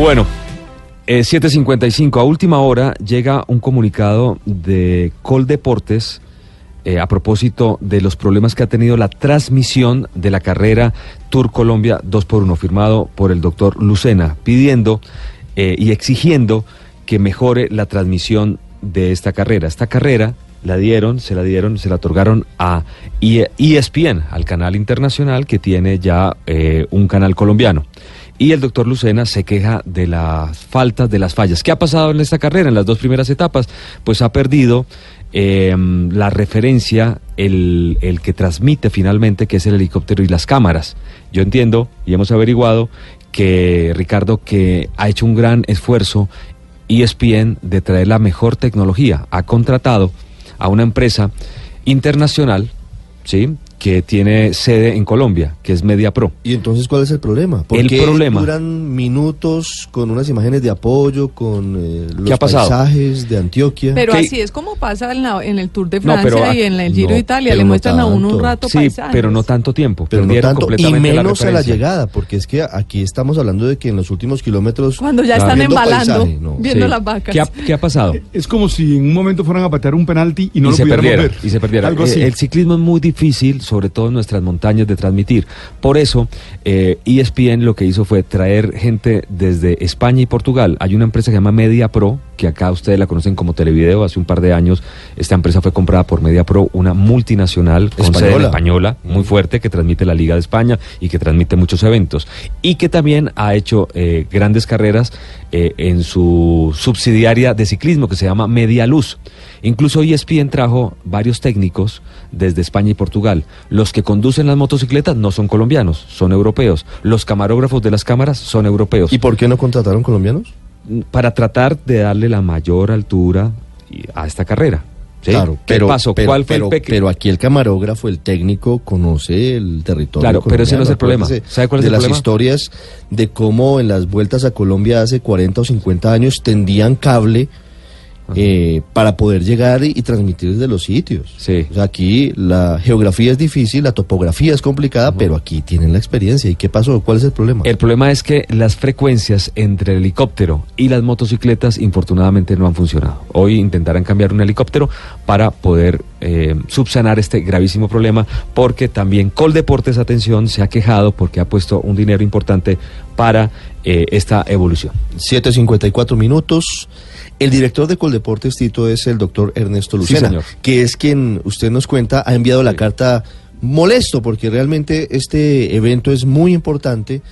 Bueno, eh, 7.55, a última hora llega un comunicado de Coldeportes eh, a propósito de los problemas que ha tenido la transmisión de la carrera Tour Colombia 2x1, firmado por el doctor Lucena, pidiendo eh, y exigiendo que mejore la transmisión de esta carrera. Esta carrera la dieron, se la dieron, se la otorgaron a ESPN, al canal internacional que tiene ya eh, un canal colombiano. Y el doctor Lucena se queja de las faltas, de las fallas. ¿Qué ha pasado en esta carrera, en las dos primeras etapas? Pues ha perdido eh, la referencia, el, el que transmite finalmente, que es el helicóptero y las cámaras. Yo entiendo y hemos averiguado que Ricardo que ha hecho un gran esfuerzo ESPN de traer la mejor tecnología. Ha contratado a una empresa internacional, ¿sí? Que tiene sede en Colombia, que es Media Pro. ¿Y entonces cuál es el problema? el problema duran minutos con unas imágenes de apoyo, con eh, los paisajes de Antioquia? Pero ¿Qué? así es como pasa en, la- en el Tour de No, Francia pero, y en el Giro no, de Italia. Le no muestran a uno un rato Sí, paisajes. pero no tanto tiempo. Pero no Perdieron tanto, y menos a la llegada, porque es que aquí estamos hablando de que en los últimos kilómetros... Cuando ya están embalando, paisaje, no. viendo Sí. las vacas. ¿Qué ha, qué ha pasado? Es como si en un momento fueran a patear un penalti y no y lo se perdiera, ver. y se perdiera. Algo Eh, así. El ciclismo es muy difícil, sobre todo en nuestras montañas, de transmitir. Por eso, eh, ESPN lo que hizo fue traer gente desde España y Portugal. Hay una empresa que se llama Media Pro, que acá ustedes la conocen como Televideo. Hace un par de años, esta empresa fue comprada por Media Pro, una multinacional con sede en Española. española, muy fuerte, que transmite la Liga de España y que transmite muchos eventos. Y que también ha hecho eh, grandes carreras eh, en su subsidiaria de ciclismo, que se llama Media Luz. Incluso E ESPN trajo varios técnicos desde España y Portugal. Los que conducen las motocicletas no son colombianos, son europeos. Los camarógrafos de las cámaras son europeos. ¿Y por qué no contrataron colombianos? para tratar de darle la mayor altura a esta carrera. ¿sí? Claro, ¿Qué pero, pasó? pero- ¿Cuál fue pero- el peque- Pero aquí el camarógrafo, el técnico, conoce el territorio. Claro, pero ese no es el problema. ¿Sabe cuál es de el las problema? historias de cómo en las vueltas a Colombia hace 40 o 50 años tendían cable eh, para poder llegar y, y transmitir desde los sitios. Sí. O sea, aquí la geografía es difícil, la topografía es complicada, pero aquí tienen la experiencia. ¿Y qué pasó? ¿Cuál es el problema? El problema es que las frecuencias entre el helicóptero y las motocicletas infortunadamente no han funcionado. Hoy intentarán cambiar un helicóptero para poder eh, subsanar este gravísimo problema porque también Coldeportes, atención, se ha quejado porque ha puesto un dinero importante para eh, esta evolución. 7.54 minutos. El director de Coldeportes, Tito, es el doctor Ernesto Sí, Lucena, señor. que es quien usted nos cuenta, ha enviado la carta molesto, porque realmente este evento es muy importante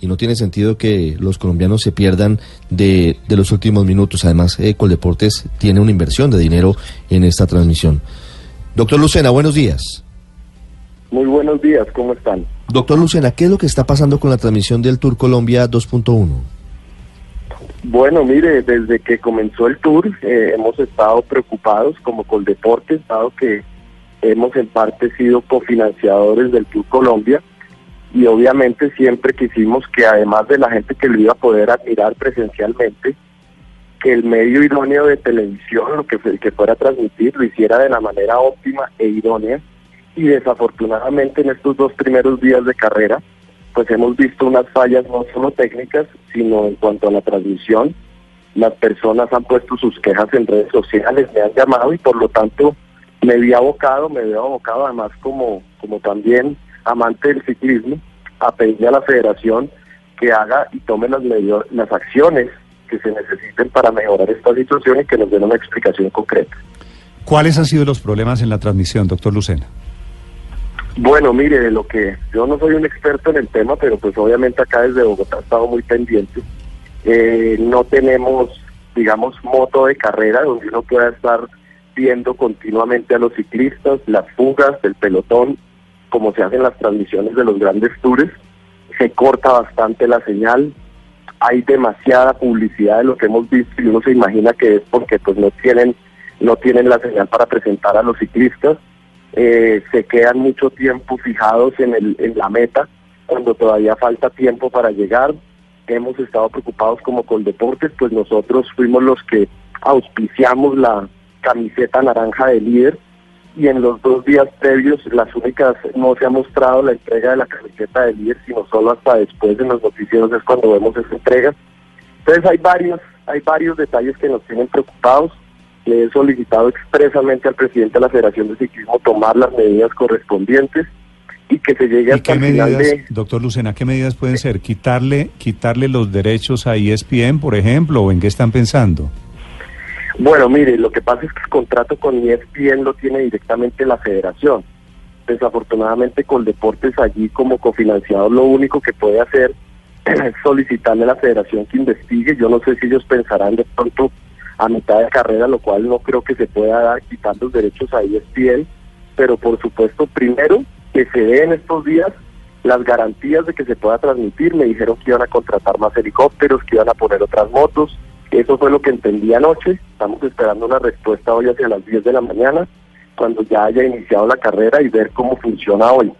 y no tiene sentido que los colombianos se pierdan de, de los últimos minutos. Además, eh, Coldeportes tiene una inversión de dinero en esta transmisión. Doctor Lucena, buenos días. Muy buenos días, ¿cómo están? Doctor Lucena, ¿qué es lo que está pasando con la transmisión del Tour Colombia 2.1? Bueno, mire, desde que comenzó el tour eh, hemos estado preocupados como Coldeportes, dado que hemos en parte sido cofinanciadores del Tour Colombia y obviamente siempre quisimos que además de la gente que lo iba a poder admirar presencialmente, que el medio idóneo de televisión, lo que, el que fuera a transmitir, lo hiciera de la manera óptima e idónea. Y desafortunadamente en estos dos primeros días de carrera, pues hemos visto unas fallas no solo técnicas, sino en cuanto a la transmisión. Las personas han puesto sus quejas en redes sociales, me han llamado y por lo tanto me vi abocado, me veo abocado además como, como también amante del ciclismo, a pedirle a la federación que haga y tome las, las acciones que se necesiten para mejorar esta situación y que nos den una explicación concreta. ¿Cuáles han sido los problemas en la transmisión, doctor Lucena? Bueno, mire, de lo que yo no soy un experto en el tema, pero pues obviamente acá desde Bogotá he estado muy pendiente. Eh, no tenemos, digamos, moto de carrera donde uno pueda estar viendo continuamente a los ciclistas, las fugas del pelotón, como se hacen las transmisiones de los grandes tours. Se corta bastante la señal, hay demasiada publicidad de lo que hemos visto y uno se imagina que es porque pues no tienen no tienen la señal para presentar a los ciclistas eh, se quedan mucho tiempo fijados en, el, en la meta cuando todavía falta tiempo para llegar. Hemos estado preocupados como Coldeportes, pues nosotros fuimos los que auspiciamos la camiseta naranja de líder y en los dos días previos las únicas no se ha mostrado la entrega de la camiseta de líder, sino solo hasta después en los noticieros es cuando vemos esa entrega. Entonces hay varios, hay varios detalles que nos tienen preocupados. Le he solicitado expresamente al presidente de la Federación de Ciclismo tomar las medidas correspondientes y que se llegue ¿Y hasta qué el final medidas, de... doctor Lucena, qué medidas pueden ser? ¿Quitarle, quitarle los derechos a ESPN, por ejemplo, o en qué están pensando? Bueno, mire, lo que pasa es que el contrato con ESPN lo tiene directamente la federación. Desafortunadamente Coldeportes allí como cofinanciador lo único que puede hacer es solicitarle a la federación que investigue. Yo no sé si ellos pensarán de pronto a mitad de carrera, lo cual no creo que se pueda dar quitar los derechos a ESPN, pero por supuesto primero que se dé en estos días las garantías de que se pueda transmitir. Me dijeron que iban a contratar más helicópteros, que iban a poner otras motos. Eso fue lo que entendí anoche. Estamos esperando una respuesta hoy hacia las 10 de la mañana, cuando ya haya iniciado la carrera y ver cómo funciona hoy.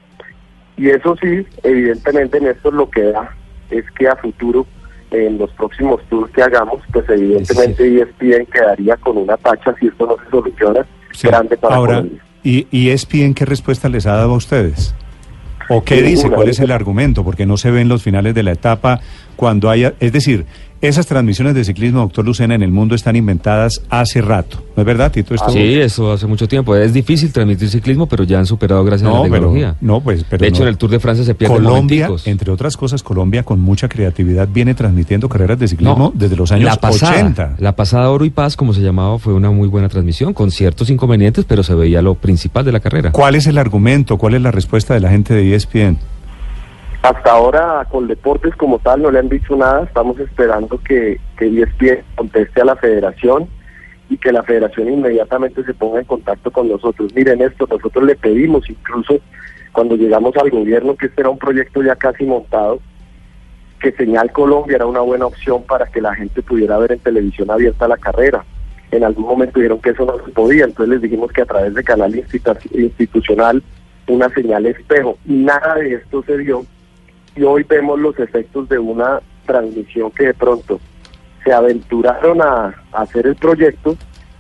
Y eso sí, evidentemente, Néstor, lo que da es que a futuro, en los próximos tours que hagamos, pues evidentemente E ESPN quedaría con una tacha, si esto no se soluciona, Sí. grande para Ahora, Colombia. ¿y, ¿y ESPN qué respuesta les ha dado a ustedes? ¿O qué dice? ¿Cuál es el argumento? Porque no se ven los finales de la etapa cuando haya... Es decir, esas transmisiones de ciclismo, doctor Lucena, en el mundo están inventadas hace rato. ¿No es verdad, Tito? Esto- Sí, eso hace mucho tiempo. Es difícil transmitir ciclismo, pero ya han superado gracias a la pero, tecnología. no, pues, pero de hecho, no. en el Tour de Francia se pierden Colombia, momenticos. entre otras cosas, Colombia con mucha creatividad viene transmitiendo carreras de ciclismo No, desde los años la pasada, 80. La pasada Oro y Paz, como se llamaba, fue una muy buena transmisión, con ciertos inconvenientes, pero se veía lo principal de la carrera. ¿Cuál es el argumento? ¿Cuál es la respuesta de la gente de ESPN? Hasta ahora con deportes como tal no le han dicho nada, estamos esperando que, que ESPN conteste a la federación y que la federación inmediatamente se ponga en contacto con nosotros. Miren esto, nosotros le pedimos incluso cuando llegamos al gobierno que este era un proyecto ya casi montado, que Señal Colombia era una buena opción para que la gente pudiera ver en televisión abierta la carrera. En algún momento dijeron que eso no se podía, entonces les dijimos que a través de canal institu- institucional una señal espejo. Nada de esto se dio y hoy vemos los efectos de una transmisión que de pronto se aventuraron a, a hacer el proyecto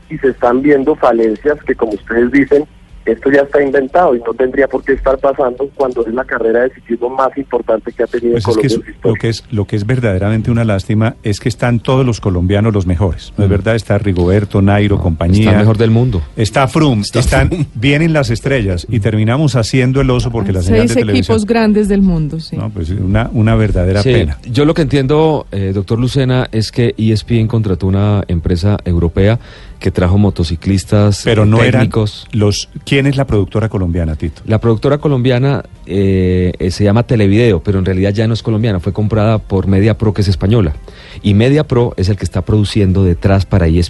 y se están viendo falencias que como ustedes dicen, esto ya está inventado y no tendría por qué estar pasando cuando es la carrera de ciclismo más importante que ha tenido Pues es Colombia que es- lo que es lo que es verdaderamente una lástima es que están todos los colombianos los mejores. No es verdad, está Rigoberto, Nairo, compañía. Está el mejor del mundo. Está Froome, Está están Froome. vienen las estrellas y terminamos haciendo el oso porque la señal Seis de televisión. equipos grandes del mundo, sí. No, pues una una verdadera Sí, pena. Yo lo que entiendo, eh, doctor Lucena, es que ESPN contrató una empresa europea que trajo motociclistas Pero no técnicos. eran los ¿Quién es la productora colombiana, Tito? La productora colombiana eh, eh, se llama Televideo, pero en realidad ya no es colombiana, fue comprada por Media Pro, que es española. Y Media Pro es el que está produciendo detrás para E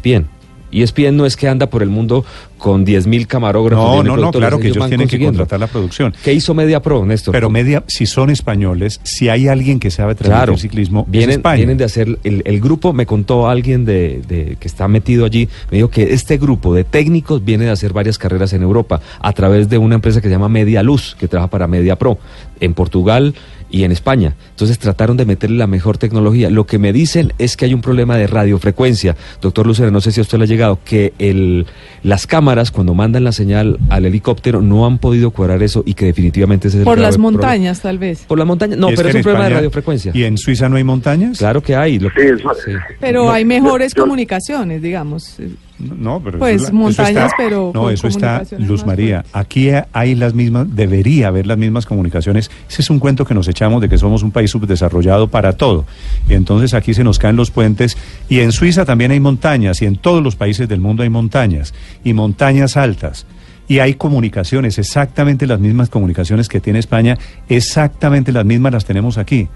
ESPN. ESPN no es que anda por el mundo con 10.000 camarógrafos. No, 10.000 no, no, claro que ellos tienen que contratar la producción. ¿Qué hizo Media Pro, Néstor? Pero media, si son españoles, si hay alguien que sabe transmitir Claro, ciclismo, es vienen, España. vienen de hacer, el, el grupo, me contó alguien de, de- que está metido allí, me dijo que este grupo de técnicos viene de hacer varias carreras en Europa a través de una empresa que se llama Media Luz, que trabaja para Media Pro, en Portugal y en España. Entonces trataron de meterle la mejor tecnología. Lo que me dicen es que hay un problema de radiofrecuencia. Doctor Lucero, no sé si a usted le ha llegado, que el, las cámaras cuando mandan la señal al helicóptero no han podido cuadrar eso y que definitivamente ese es el Por grave las problema. montañas, tal vez. Por las montañas, no, pero es un problema de radiofrecuencia. ¿Y en Suiza no hay montañas? Claro que hay. lo- Sí, eso- sí. Pero No, hay mejores yo- comunicaciones, digamos. No, pero Pues, eso montañas, eso está- pero no, eso está Luz María. fuertes. Aquí hay las mismas, debería haber las mismas comunicaciones. Ese es un cuento que nos echamos de que somos un país subdesarrollado para todo. Y entonces aquí se nos caen los puentes. Y en Suiza también hay montañas y en todos los países del mundo hay montañas y montañas altas. Y hay comunicaciones, exactamente las mismas comunicaciones que tiene España, exactamente las mismas las tenemos aquí.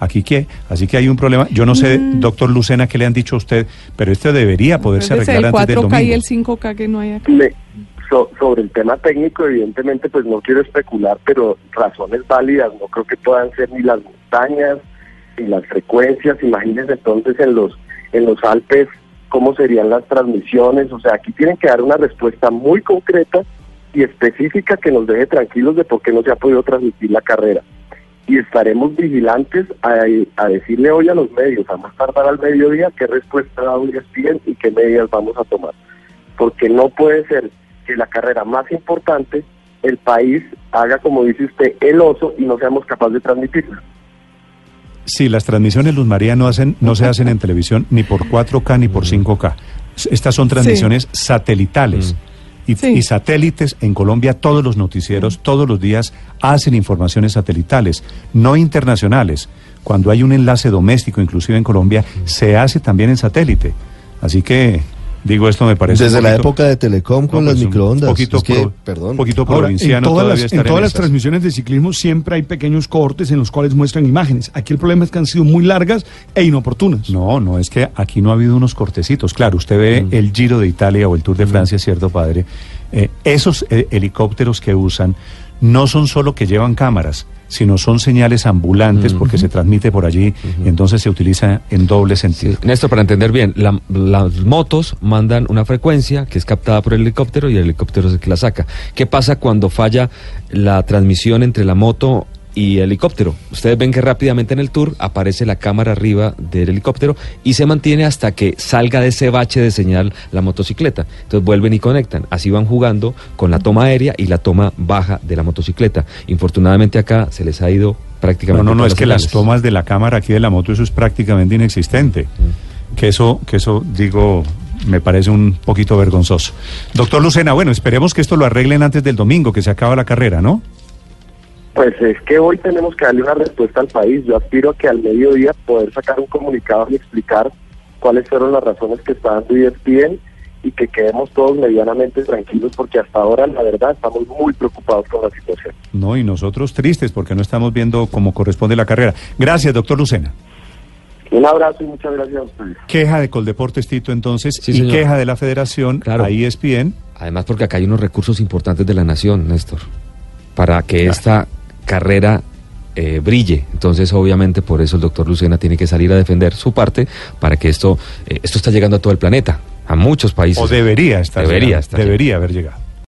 Aquí qué, así que hay un problema. Yo no sé, Mm. doctor Lucena, qué le han dicho a usted, pero esto debería poderse Entonces, arreglar el antes del 4K y domingo. el 5K que no hay acá. So- sobre el tema técnico, evidentemente, pues no quiero especular, pero razones válidas no creo que puedan ser ni las montañas ni las frecuencias. Imagínense entonces en los en los Alpes cómo serían las transmisiones. O sea, aquí tienen que dar una respuesta muy concreta y específica que nos deje tranquilos de por qué no se ha podido transmitir la carrera. Y estaremos vigilantes a, a decirle hoy a los medios, a más tardar al mediodía, qué respuesta da ESPN y qué medidas vamos a tomar porque no puede ser que la carrera más importante el país haga como dice usted el oso y no seamos capaces de transmitirla. Sí, las transmisiones Luz María no hacen, no se hacen en televisión ni por 4K ni por 5K. Estas son transmisiones satelitales. Y, Sí. y satélites en Colombia, todos los noticieros, todos los días hacen informaciones satelitales, no internacionales. Cuando hay un enlace doméstico, inclusive en Colombia, se hace también en satélite. Así que, digo, esto me parece... un Desde la época de Telecom con no, las pues, un microondas. Poquito Es que, pro- perdón. poquito Ahora, en provinciano todas, todavía las, en todas las transmisiones de ciclismo siempre hay pequeños cortes en los cuales muestran imágenes. Aquí el problema es que han sido muy largas e inoportunas. No, no, es que aquí no ha habido unos cortecitos. Claro, usted ve el Giro de Italia o el Tour de Francia, ¿cierto, padre? Eh, esos eh, helicópteros que usan no son solo que llevan cámaras, sino son señales ambulantes porque se transmite por allí y entonces se utiliza en doble sentido. Néstor, para entender bien, la- las motos mandan una frecuencia que es captada por el helicóptero y el helicóptero es el que la saca. ¿Qué pasa cuando falla la transmisión entre la moto y el helicóptero? Ustedes ven que rápidamente en el tour aparece la cámara arriba del helicóptero y se mantiene hasta que salga de ese bache de señal la motocicleta. Entonces vuelven y conectan. Así van jugando con la toma aérea y la toma baja de la motocicleta. Infortunadamente acá se les ha ido No, prácticamente. no, no, todas es que las tomas de la cámara aquí de la moto, eso es prácticamente inexistente. Que eso, que eso, digo, me parece un poquito vergonzoso. Doctor Lucena, bueno, esperemos que esto lo arreglen antes del domingo, que se acaba la carrera, ¿no? Pues es que hoy tenemos que darle una respuesta al país. Yo aspiro a que al mediodía poder sacar un comunicado y explicar cuáles fueron las razones que está dando ESPN y que quedemos todos medianamente tranquilos porque hasta ahora la verdad estamos muy preocupados con la situación. No, y nosotros tristes porque no estamos viendo cómo corresponde la carrera. Gracias, doctor Lucena. Un abrazo y muchas gracias a ustedes. Queja de Coldeportes, Tito, entonces, Sí, y señor. queja de la federación Claro. a ESPN. Además, porque acá hay unos recursos importantes de la nación, Néstor, para que esta carrera eh, brille. Entonces, obviamente, por eso el doctor Lucena tiene que salir a defender su parte para que esto, eh, esto está llegando a todo el planeta, a muchos países. O debería estar. Debería llegando, estar Debería haber llegado.